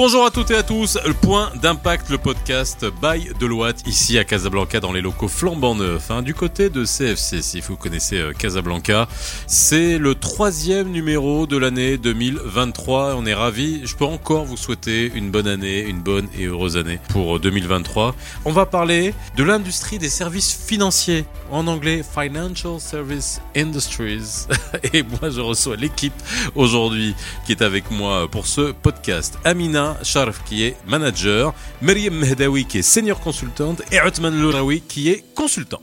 Bonjour à toutes et à tous, le point d'impact, le podcast by Deloitte, ici à Casablanca dans les locaux flambant neufs, hein, du côté de CFC, si vous connaissez euh, Casablanca. C'est le troisième numéro de l'année 2023, on est ravis. Je peux encore vous souhaiter une bonne année, une bonne et heureuse année pour 2023. On va parler de l'industrie des services financiers, en anglais Financial Service Industries. Et moi je reçois l'équipe aujourd'hui qui est avec moi pour ce podcast. Amina Sharf qui est manager, Myriam Mehdawi qui est senior consultante et Othman Louraoui qui est consultant.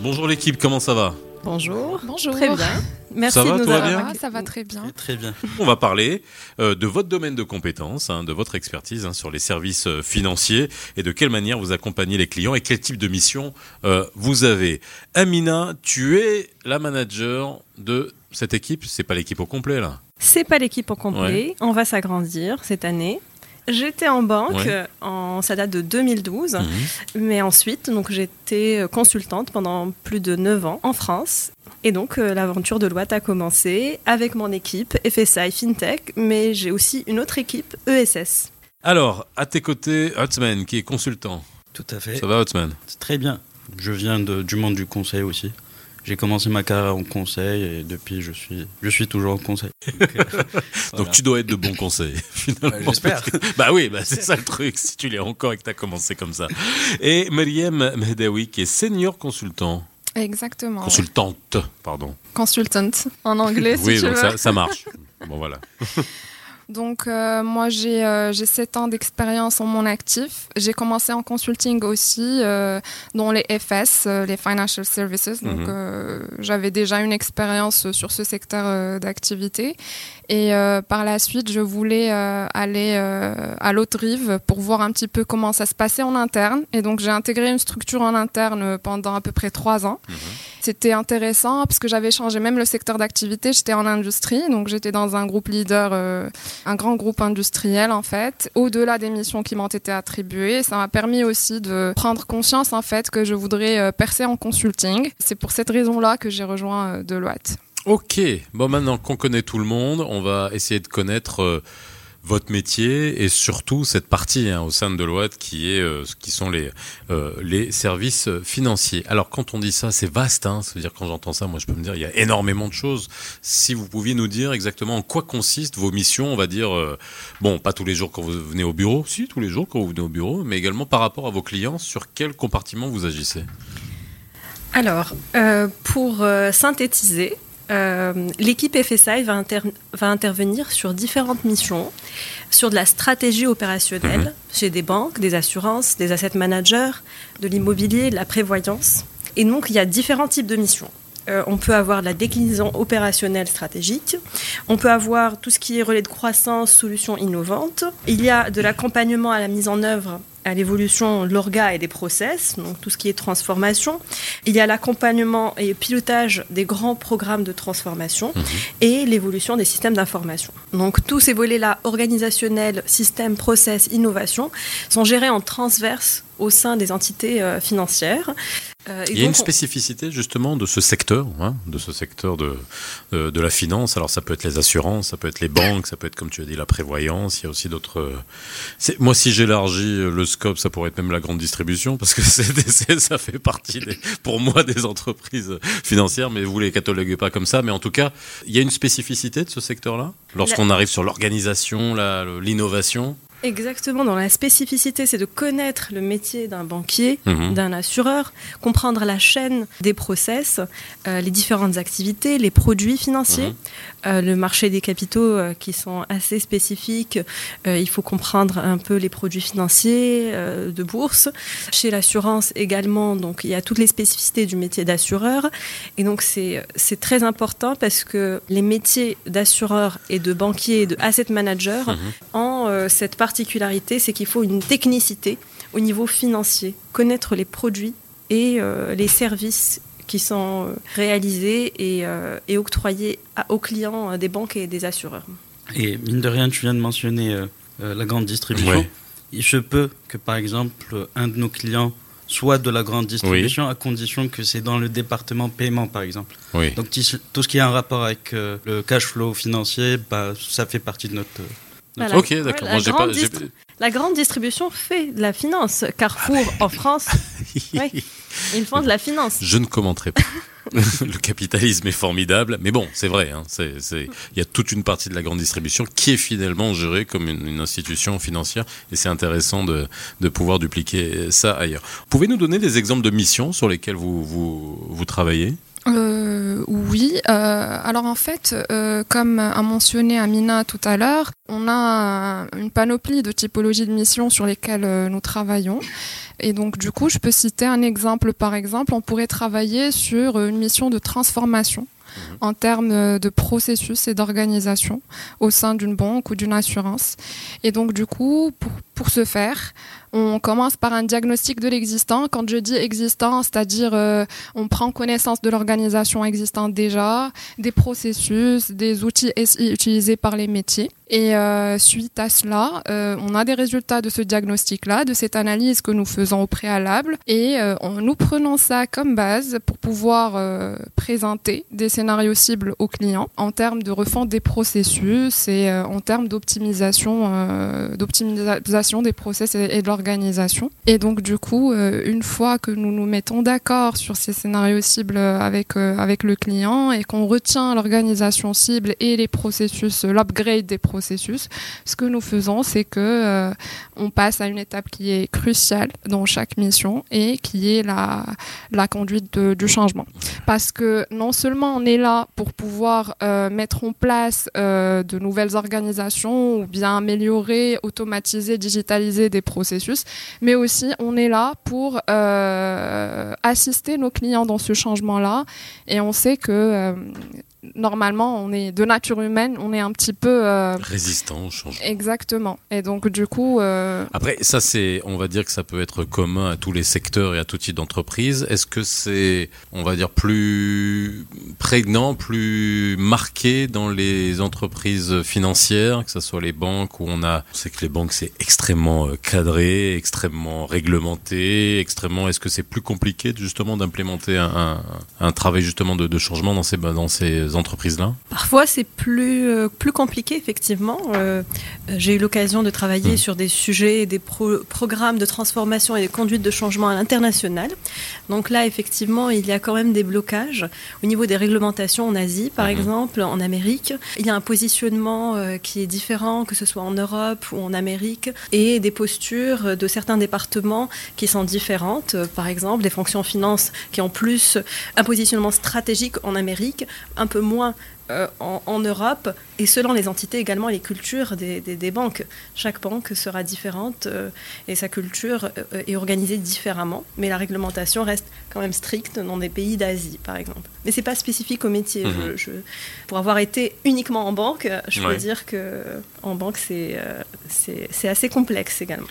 Bonjour l'équipe, comment ça va? Bonjour. Bonjour. Très bien. Merci Ça va, de nous avoir bien accueillis. Ça va très bien. Très bien. On va parler euh, de votre domaine de compétences, hein, de votre expertise hein, sur les services euh, financiers et de quelle manière vous accompagnez les clients et quel type de mission euh, vous avez. Amina, tu es la manager de cette équipe, c'est pas l'équipe au complet là? C'est pas l'équipe au complet. On va s'agrandir cette année. J'étais en banque, Ouais. en, ça date de 2012, Mhm. mais ensuite, donc j'étais consultante pendant plus de 9 ans en France. Et donc, euh, l'aventure de Loite a commencé avec mon équipe FSI FinTech, mais j'ai aussi une autre équipe ESS. Alors, à tes côtés, Othman qui est consultant. Tout à fait. Ça va C'est Très bien. Je viens de- du monde du conseil aussi. J'ai commencé ma carrière en conseil et depuis je suis, je suis toujours en conseil. Donc, euh, Donc tu dois être de bons conseils, finalement. Ouais, j'espère. bah oui, bah c'est ça le truc, si tu l'es encore et que tu as commencé comme ça. Et Myriam Mehdawi, qui est senior consultant, Exactement. consultante, pardon. Consultant en anglais, si oui, tu donc veux. ça, ça marche. Bon voilà. Donc, euh, moi, j'ai euh, j'ai 7 ans d'expérience en mon actif. J'ai commencé en consulting aussi, euh, dans les FS, euh, les Financial Services. Donc, Mhm. euh, j'avais déjà une expérience sur ce secteur euh, d'activité. Et euh, par la suite, je voulais euh, aller euh, à l'autre rive pour voir un petit peu comment ça se passait en interne. Et donc, j'ai intégré une structure en interne pendant à peu près 3 ans. C'était intéressant parce que j'avais changé même le secteur d'activité. J'étais en industrie, donc j'étais dans un groupe leader, euh, un grand groupe industriel en fait. Au-delà des missions qui m'ont été attribuées, ça m'a permis aussi de prendre conscience en fait que je voudrais euh, percer en consulting. C'est pour cette raison-là que j'ai rejoint euh, Deloitte. Ok, bon maintenant qu'on connaît tout le monde, on va essayer de connaître euh, votre métier et surtout cette partie hein, au sein de Deloitte qui est euh, qui sont les euh, les services financiers. Alors quand on dit ça, c'est vaste. Hein, ça veut dire quand j'entends ça, moi je peux me dire il y a énormément de choses. Si vous pouviez nous dire exactement en quoi consistent vos missions, on va dire euh, bon pas tous les jours quand vous venez au bureau, si tous les jours quand vous venez au bureau, mais également par rapport à vos clients, sur quel compartiment vous agissez? Alors, euh, pour euh, synthétiser, euh, l'équipe FSI va, inter- va intervenir sur différentes missions, sur de la stratégie opérationnelle chez des banques, des assurances, des asset managers, de l'immobilier, de la prévoyance. Et donc, il y a différents types de missions. Euh, on peut avoir de la déclinaison opérationnelle stratégique, on peut avoir tout ce qui est relais de croissance, solutions innovantes. Il y a de l'accompagnement à la mise en œuvre, à l'évolution de l'orga et des process, donc tout ce qui est transformation. Il y a l'accompagnement et pilotage des grands programmes de transformation et l'évolution des systèmes d'information. Donc tous ces volets-là, organisationnels, système, process, innovation, sont gérés en transverse au sein des entités euh, financières. Euh, Il y a une spécificité justement de ce secteur, hein, de ce secteur de, de, de la finance. Alors ça peut être les assurances, ça peut être les banques, ça peut être comme tu as dit la prévoyance. Il y a aussi d'autres. euh, Moi, si j'élargis euh, le scope, ça pourrait être même la grande distribution parce que des- ça fait partie des, pour moi des entreprises financières. Mais vous les cataloguez pas comme ça. Mais en tout cas, il y a une spécificité de ce secteur-là lorsqu'on arrive sur l'organisation, l'innovation? Exactement, dans la spécificité, c'est de connaître le métier d'un banquier, Mhm. d'un assureur, comprendre la chaîne des process, euh, les différentes activités, les produits financiers, Mhm. euh, le marché des capitaux euh, qui sont assez spécifiques. Il faut comprendre un peu les produits financiers de bourse. Chez l'assurance également, donc il y a toutes les spécificités du métier d'assureur. Et donc c'est très important parce que les métiers d'assureur et de banquier et de asset manager Mhm. ont cette particularité, c'est qu'il faut une technicité au niveau financier, connaître les produits et euh, les services qui sont euh, réalisés et, euh, et octroyés à- aux clients des banques et des assureurs. Et mine de rien, tu viens de mentionner euh, euh, la grande distribution. Ouais. il se peut que par exemple un de nos clients soit de la grande distribution à condition que c'est dans le département paiement par exemple. Oui. Donc tout ce qui a un rapport avec euh, le cash flow financier, bah, ça fait partie de notre... Voilà. Ok, d'accord. Ouais, la grande j'ai- distri- La grande distribution fait de la finance. Carrefour en France, ouais, ils font de la finance. Je ne commenterai pas. le capitalisme est formidable, mais bon, c'est vrai. hein, il y a toute une partie de la grande distribution qui est finalement gérée comme une, une institution financière, et c'est intéressant de, de pouvoir dupliquer ça ailleurs. Pouvez-nous donner des exemples de missions sur lesquelles vous, vous, vous travaillez? Euh, oui, euh, alors en fait, euh, comme a mentionné Amina tout à l'heure, on a une panoplie de typologies de missions sur lesquelles euh, nous travaillons. Et donc du coup, je peux citer un exemple. Par exemple, on pourrait travailler sur une mission de transformation en termes euh, de processus et d'organisation au sein d'une banque ou d'une assurance. Et donc du coup, pour, pour ce faire, on commence par un diagnostic de l'existant. Quand je dis existant, c'est-à-dire euh, on prend connaissance de l'organisation existante déjà, des processus, des outils SI utilisés par les métiers. Et euh, suite à cela, euh, on a des résultats de ce diagnostic-là, de cette analyse que nous faisons au préalable, et euh, nous prenons ça comme base pour pouvoir présenter des scénarios cibles aux clients en termes de refonte des processus et en termes d'optimisation, des process et, de l'organisation. Et donc du coup, euh, une fois que nous nous mettons d'accord sur ces scénarios cibles avec euh, avec le client et qu'on retient l'organisation cible et les processus, euh, l'upgrade des processus, ce que nous faisons, c'est que euh, on passe à une étape qui est cruciale dans chaque mission et qui est la la conduite du changement. Parce que non seulement on est là pour pouvoir euh, mettre en place euh, de nouvelles organisations ou bien améliorer, automatiser, digitaliser des processus, mais aussi on est là pour euh, assister nos clients dans ce changement-là. Et on sait que euh, normalement, on est de nature humaine, on est un petit peu euh, Résistant au changement. exactement. Et donc du coup, euh, Après, ça, c'est, on va dire que ça peut être commun à tous les secteurs et à tout type d'entreprise. Est-ce que c'est, on va dire, plus prégnant, plus marqué dans les entreprises financières, que ce soit les banques où on a, on sait que les banques c'est extrêmement euh, cadré, extrêmement réglementé, extrêmement. Est-ce que c'est plus compliqué justement d'implémenter un, un, un travail justement de, de changement dans ces dans ces entreprises-là Parfois, c'est plus, euh, plus compliqué, effectivement. Euh, euh, J'ai eu l'occasion de travailler Mhm. sur des sujets et des pro- programmes de transformation et de conduite de changement à l'international. Donc là, effectivement, il y a quand même des blocages au niveau des réglementations en Asie, par Mhm. exemple, en Amérique. Il y a un positionnement euh, qui est différent, que ce soit en Europe ou en Amérique, et des postures de certains départements qui sont différentes. Par exemple, les fonctions finances qui ont plus un positionnement stratégique en Amérique, un peu moins euh, en, en Europe, et selon les entités également et les cultures des, des- des banques. Chaque banque sera différente euh, et sa culture euh, est organisée différemment, mais la réglementation reste quand même stricte dans des pays d'Asie, par exemple. Mais c'est pas spécifique au métier. Mhm. Je- je- pour avoir été uniquement en banque, je Ouais. peux dire que en banque c'est c'est c'est assez complexe également.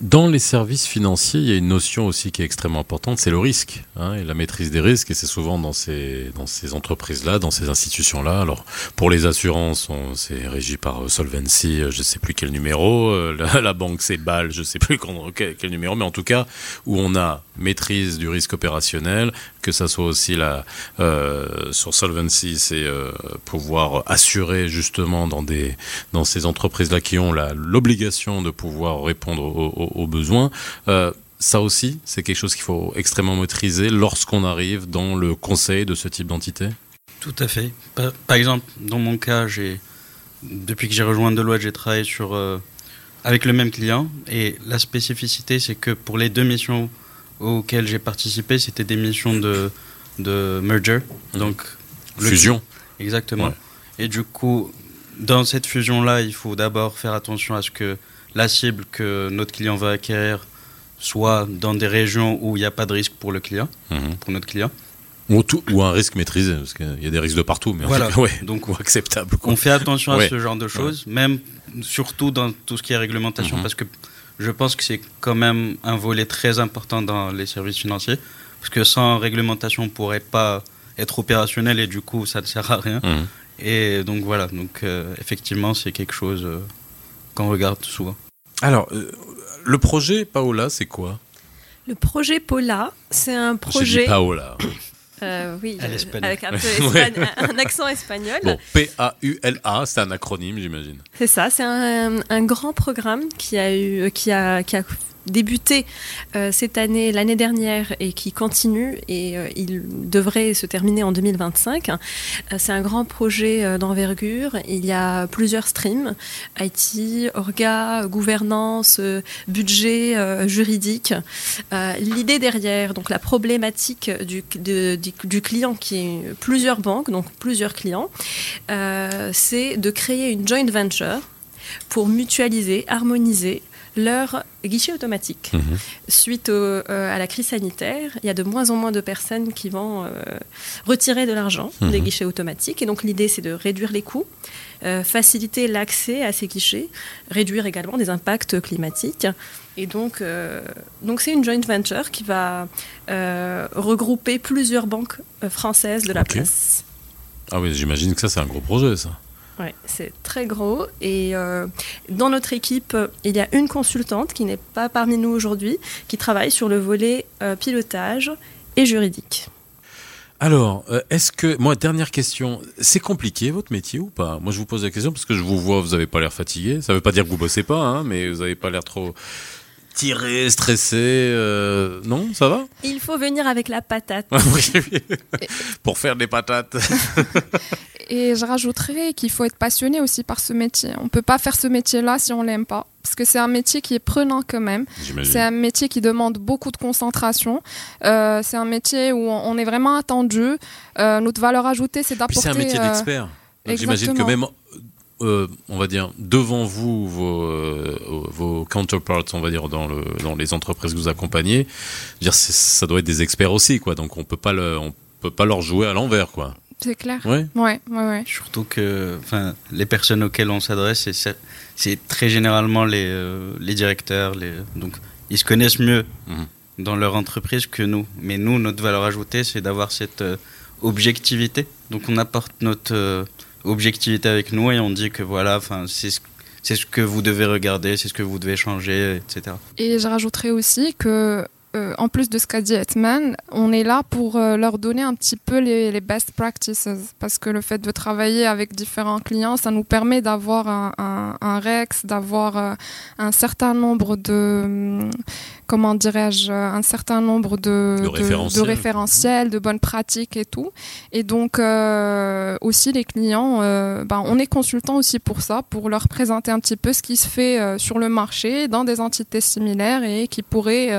Dans les services financiers, il y a une notion aussi qui est extrêmement importante, c'est le risque hein, et la maîtrise des risques. Et c'est souvent dans ces, dans ces entreprises-là, dans ces institutions-là. Alors, pour les assurances, c'est régi par euh, Solvency, euh, je sais plus quel numéro. euh, La, banque, c'est BAL, je sais plus quel, numéro. Mais en tout cas, où on a maîtrise du risque opérationnel, que ça soit aussi sur Solvency, c'est pouvoir assurer justement dans ces entreprises-là qui ont l'obligation de pouvoir répondre aux, besoins. Ça aussi, c'est quelque chose qu'il faut extrêmement maîtriser lorsqu'on arrive dans le conseil de ce type d'entité? Tout à fait. Par, par exemple, dans mon cas, j'ai depuis que j'ai rejoint Deloitte, j'ai travaillé sur euh, avec le même client et la spécificité, c'est que pour les deux missions auxquelles j'ai participé, c'était des missions de de merger, donc le- Fusion. Exactement. Ouais. Et du coup, dans cette fusion-là, il faut d'abord faire attention à ce que la cible que notre client va acquérir soit dans des régions où il n'y a pas de risque pour le client, Mhm. pour notre client. Ou, tout- ou un risque maîtrisé, parce qu'il y a des risques de partout, mais en tout cas, ouais, Donc, ou acceptable. quoi. On fait attention Ouais. à ce genre de choses, même surtout dans tout ce qui est réglementation, Mhm. parce que je pense que c'est quand même un volet très important dans les services financiers, parce que sans réglementation, on ne pourrait pas être opérationnel et du coup, ça ne sert à rien. Mhm. Et donc voilà, donc euh, effectivement, c'est quelque chose euh, qu'on regarde souvent. Alors, euh, Le projet Paola, c'est quoi? Le projet Paula, c'est un projet. Dit Paola. Euh, oui, euh, avec un, peu Ouais. espagne- un accent espagnol. Bon, P-A-U-L-A, c'est un acronyme, j'imagine. C'est ça, c'est un, un grand programme qui a eu, qui a, qui a débuté euh, cette année, l'année dernière, et qui continue, et euh, il devrait se terminer en 2025. Euh, c'est un grand projet d'envergure. Il y a plusieurs streams IT, orga, gouvernance, budget, juridique. L'idée derrière, donc la problématique du, du, du client qui est plusieurs banques, donc plusieurs clients, c'est de créer une joint venture pour mutualiser, harmoniser leur guichet automatique. Mhm. Suite au- euh, à la crise sanitaire, il y a de moins en moins de personnes qui vont euh, retirer de l'argent des Mhm. guichets automatiques. Et donc l'idée, c'est de réduire les coûts, euh, faciliter l'accès à ces guichets, réduire également des impacts climatiques. Et donc, donc c'est une joint venture qui va regrouper plusieurs banques françaises de la Ok. place. Ah oui, j'imagine que ça, c'est un gros projet, ça. Ouais, c'est très gros. Et euh, dans notre équipe, euh, il y a une consultante qui n'est pas parmi nous aujourd'hui, qui travaille sur le volet euh, pilotage et juridique. Alors, est-ce que... Moi, dernière question. C'est compliqué, votre métier, ou pas? Moi, je vous pose la question parce que je vous vois, vous avez pas l'air fatigué. Ça veut pas dire que vous bossez pas, hein, mais vous avez pas l'air trop tiré, stressé. euh, Non, ça va? Il faut venir avec la patate. Oui, oui. Pour faire des patates. Et je rajouterais qu'il faut être passionné aussi par ce métier. On peut pas faire ce métier-là si on l'aime pas, parce que c'est un métier qui est prenant quand même. C'est un métier qui demande beaucoup de concentration. Euh, c'est un métier où on est vraiment attendu. Euh, notre valeur ajoutée, c'est d'apporter. c'est un métier euh, d'expert. J'imagine que même, euh, on va dire, devant vous, vos, euh, vos counterparts, on va dire, dans, le, dans les entreprises que vous accompagnez, dire, c'est- ça doit être des experts aussi, quoi. Donc on peut pas le, on peut pas leur jouer à l'envers, quoi. C'est clair. Ouais. Ouais, ouais, ouais. Surtout que enfin, les personnes auxquelles on s'adresse, c'est- très généralement les, euh, les directeurs. Les, donc, ils se connaissent mieux Mhm. dans leur entreprise que nous. Mais nous, notre valeur ajoutée, c'est d'avoir cette euh, objectivité. Donc, on apporte notre euh, objectivité avec nous et on dit que voilà, c'est ce, c'est ce que vous devez regarder, c'est ce que vous devez changer, etc. Et je rajouterais aussi que, euh, en plus de ce qu'a dit Hetman, on est là pour euh, leur donner un petit peu les, les best practices. Parce que le fait de travailler avec différents clients, ça nous permet d'avoir un, un- un REX, d'avoir euh, un certain nombre de. hum, Comment dirais-je Un certain nombre de, De référentiels. de référentiels, de bonnes pratiques et tout. Et donc, aussi, les clients, ben, on est consultant aussi pour ça, pour leur présenter un petit peu ce qui se fait sur le marché dans des entités similaires et qui pourraient,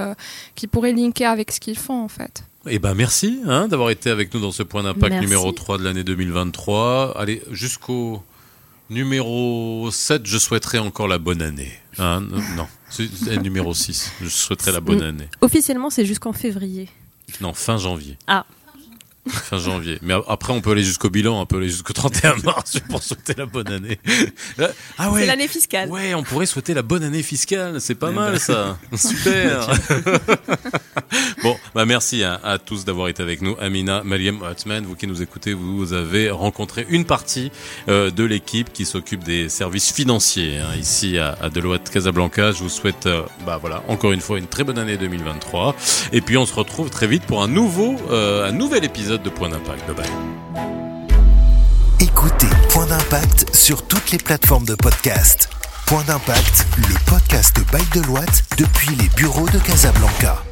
qui pourraient linker avec ce qu'ils font en fait. Eh ben merci hein, d'avoir été avec nous dans ce point d'impact numéro 3 de l'année 2023. Allez, jusqu'au numéro 7, je souhaiterais encore la bonne année. Hein, non, non, c'est numéro 6, je souhaiterais la bonne année. Officiellement, c'est jusqu'en février. Non, fin janvier. Ah. Fin janvier. Mais après, on peut aller jusqu'au bilan, on peut aller jusqu'au 31 mars pour souhaiter la bonne année. Ah C'est ouais. l'année fiscale. Ouais, on pourrait souhaiter la bonne année fiscale. C'est pas Eh mal ben. ça. Super. bon, bah merci à, à tous d'avoir été avec nous. Amina, Maliem, Hartman, vous qui nous écoutez, vous avez rencontré une partie euh, de l'équipe qui s'occupe des services financiers hein, ici à, à Deloitte Casablanca. Je vous souhaite, euh, bah voilà, encore une fois une très bonne année 2023. Et puis on se retrouve très vite pour un nouveau, euh, un nouvel épisode de Point d'impact. Bye. Écoutez Point d'impact sur toutes les plateformes de podcast. Point d'impact, le podcast by Deloitte depuis les bureaux de Casablanca.